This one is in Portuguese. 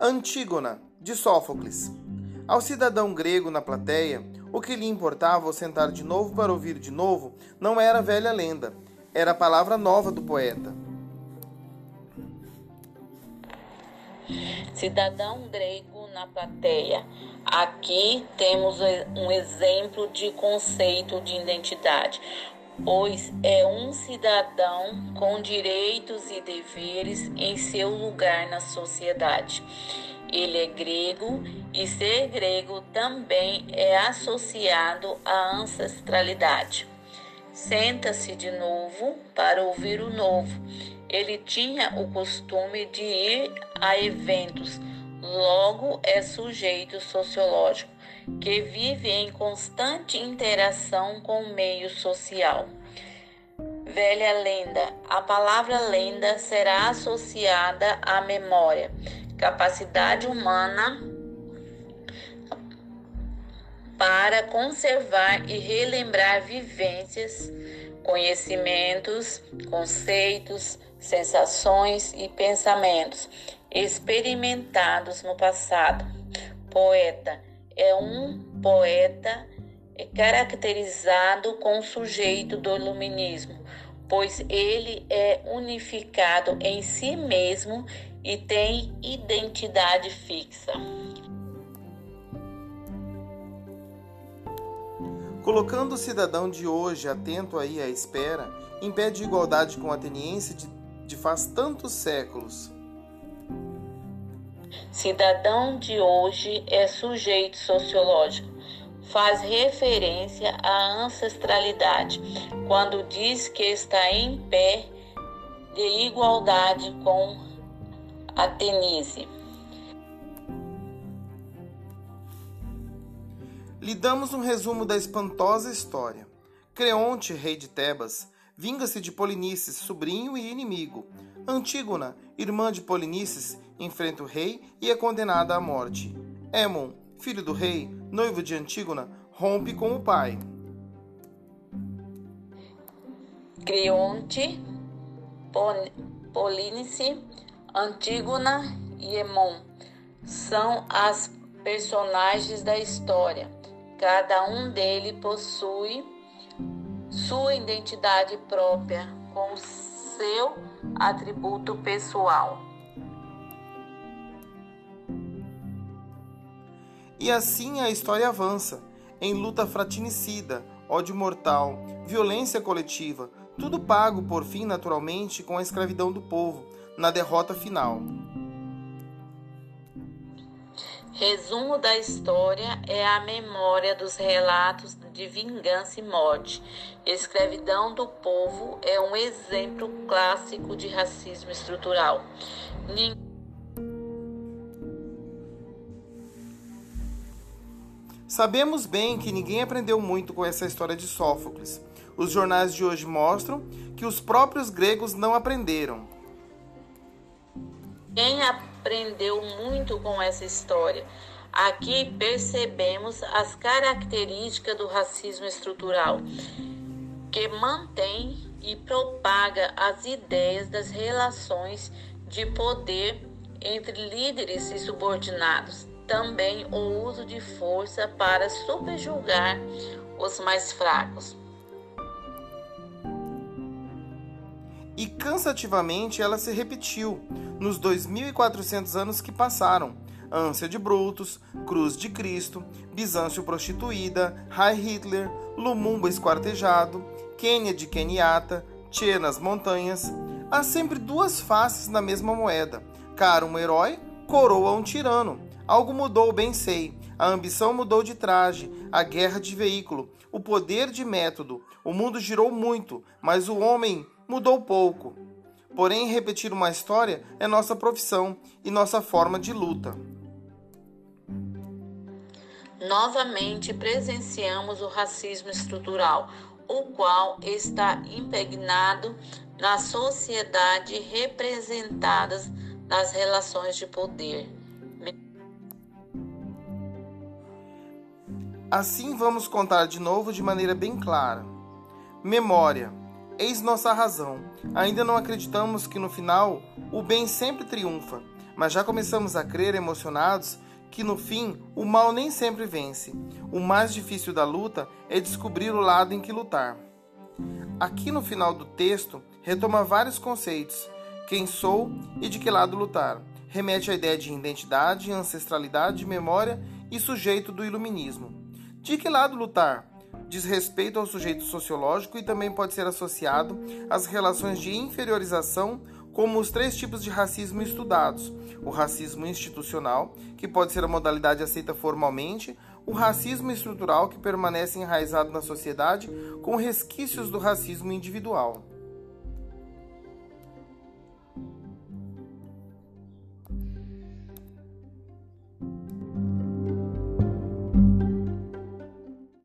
Antígona, de Sófocles. Ao cidadão grego na plateia, o que lhe importava ao sentar de novo para ouvir de novo não era a velha lenda, era a palavra nova do poeta. Cidadão grego na plateia. Aqui temos um exemplo de conceito de identidade pois é um cidadão com direitos e deveres em seu lugar na sociedade. Ele é grego e ser grego também é associado à ancestralidade. Senta-se de novo para ouvir o novo. Ele tinha o costume de ir a eventos, logo é sujeito sociológico que vive em constante interação com o meio social. Velha lenda: a palavra lenda será associada à memória, capacidade humana para conservar e relembrar vivências, conhecimentos, conceitos, sensações e pensamentos experimentados no passado. Poeta é um poeta caracterizado com o sujeito do iluminismo, pois ele é unificado em si mesmo e tem identidade fixa. Colocando o cidadão de hoje atento aí à espera, impede igualdade com o ateniense de, de faz tantos séculos. Cidadão de hoje é sujeito sociológico. Faz referência à ancestralidade quando diz que está em pé de igualdade com Atenise. Lhe damos um resumo da espantosa história. Creonte, rei de Tebas, vinga-se de Polinices, sobrinho e inimigo. Antígona, irmã de Polinices, enfrenta o rei e é condenada à morte. Émon, filho do rei, noivo de Antígona, rompe com o pai. Creonte, Polinice, Antígona e Emon são as personagens da história. Cada um deles possui sua identidade própria com seu atributo pessoal. E assim a história avança, em luta fratricida, ódio mortal, violência coletiva, tudo pago por fim naturalmente com a escravidão do povo, na derrota final. Resumo da história é a memória dos relatos de vingança e morte. Escravidão do povo é um exemplo clássico de racismo estrutural. Sabemos bem que ninguém aprendeu muito com essa história de Sófocles. Os jornais de hoje mostram que os próprios gregos não aprenderam. Quem aprendeu muito com essa história? Aqui percebemos as características do racismo estrutural, que mantém e propaga as ideias das relações de poder entre líderes e subordinados, também o uso de força para subjugar os mais fracos. E cansativamente ela se repetiu nos 2400 anos que passaram. Ânsia de Brutus, Cruz de Cristo, Bizâncio prostituída, High Hitler, Lumumba esquartejado, de Kenyatta, Che nas montanhas. Há sempre duas faces na mesma moeda. Cara um herói, coroa um tirano. Algo mudou, bem sei. A ambição mudou de traje, a guerra de veículo, o poder de método. O mundo girou muito, mas o homem mudou pouco. Porém, repetir uma história é nossa profissão e nossa forma de luta. Novamente presenciamos o racismo estrutural, o qual está impregnado na sociedade representadas nas relações de poder. Assim vamos contar de novo de maneira bem clara. Memória. Eis nossa razão. Ainda não acreditamos que no final o bem sempre triunfa, mas já começamos a crer emocionados que no fim o mal nem sempre vence. O mais difícil da luta é descobrir o lado em que lutar. Aqui no final do texto retoma vários conceitos: quem sou e de que lado lutar. Remete à ideia de identidade, ancestralidade, memória e sujeito do iluminismo. De que lado lutar? Diz respeito ao sujeito sociológico e também pode ser associado às relações de inferiorização como os três tipos de racismo estudados: o racismo institucional, que pode ser a modalidade aceita formalmente, o racismo estrutural, que permanece enraizado na sociedade, com resquícios do racismo individual.